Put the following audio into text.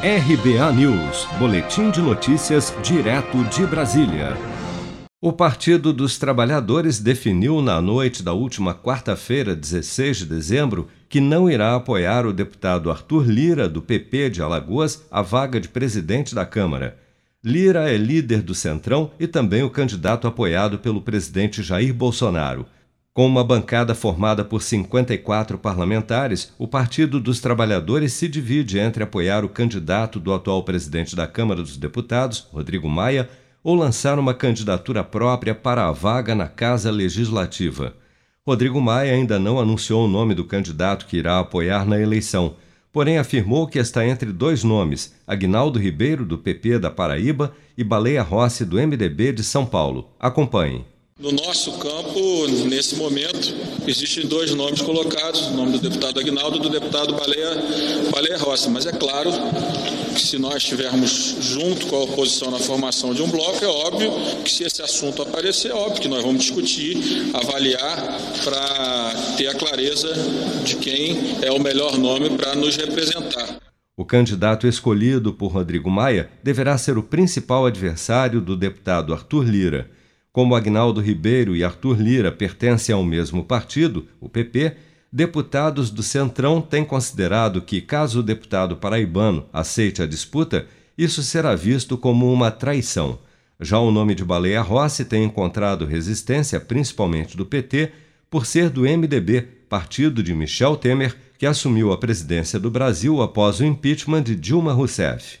RBA News, Boletim de Notícias, direto de Brasília. O Partido dos Trabalhadores definiu na noite da última quarta-feira, 16 de dezembro, que não irá apoiar o deputado Arthur Lira, do PP de Alagoas, a vaga de presidente da Câmara. Lira é líder do Centrão e também o candidato apoiado pelo presidente Jair Bolsonaro. Com uma bancada formada por 54 parlamentares, o Partido dos Trabalhadores se divide entre apoiar o candidato do atual presidente da Câmara dos Deputados, Rodrigo Maia, ou lançar uma candidatura própria para a vaga na Casa Legislativa. Rodrigo Maia ainda não anunciou o nome do candidato que irá apoiar na eleição, porém afirmou que está entre dois nomes, Agnaldo Ribeiro, do PP da Paraíba, e Baleia Rossi, do MDB de São Paulo. Acompanhe. No nosso campo, nesse momento, existem dois nomes colocados, o nome do deputado Agnaldo e do deputado Baleia, Baleia Rossi. Mas é claro que se nós estivermos junto com a oposição na formação de um bloco, é óbvio que se esse assunto aparecer, é óbvio que nós vamos discutir, avaliar para ter a clareza de quem é o melhor nome para nos representar. O candidato escolhido por Rodrigo Maia deverá ser o principal adversário do deputado Arthur Lira. Como Agnaldo Ribeiro e Arthur Lira pertencem ao mesmo partido, o PP, deputados do Centrão têm considerado que, caso o deputado paraibano aceite a disputa, isso será visto como uma traição. Já o nome de Baleia Rossi tem encontrado resistência, principalmente do PT, por ser do MDB, partido de Michel Temer, que assumiu a presidência do Brasil após o impeachment de Dilma Rousseff.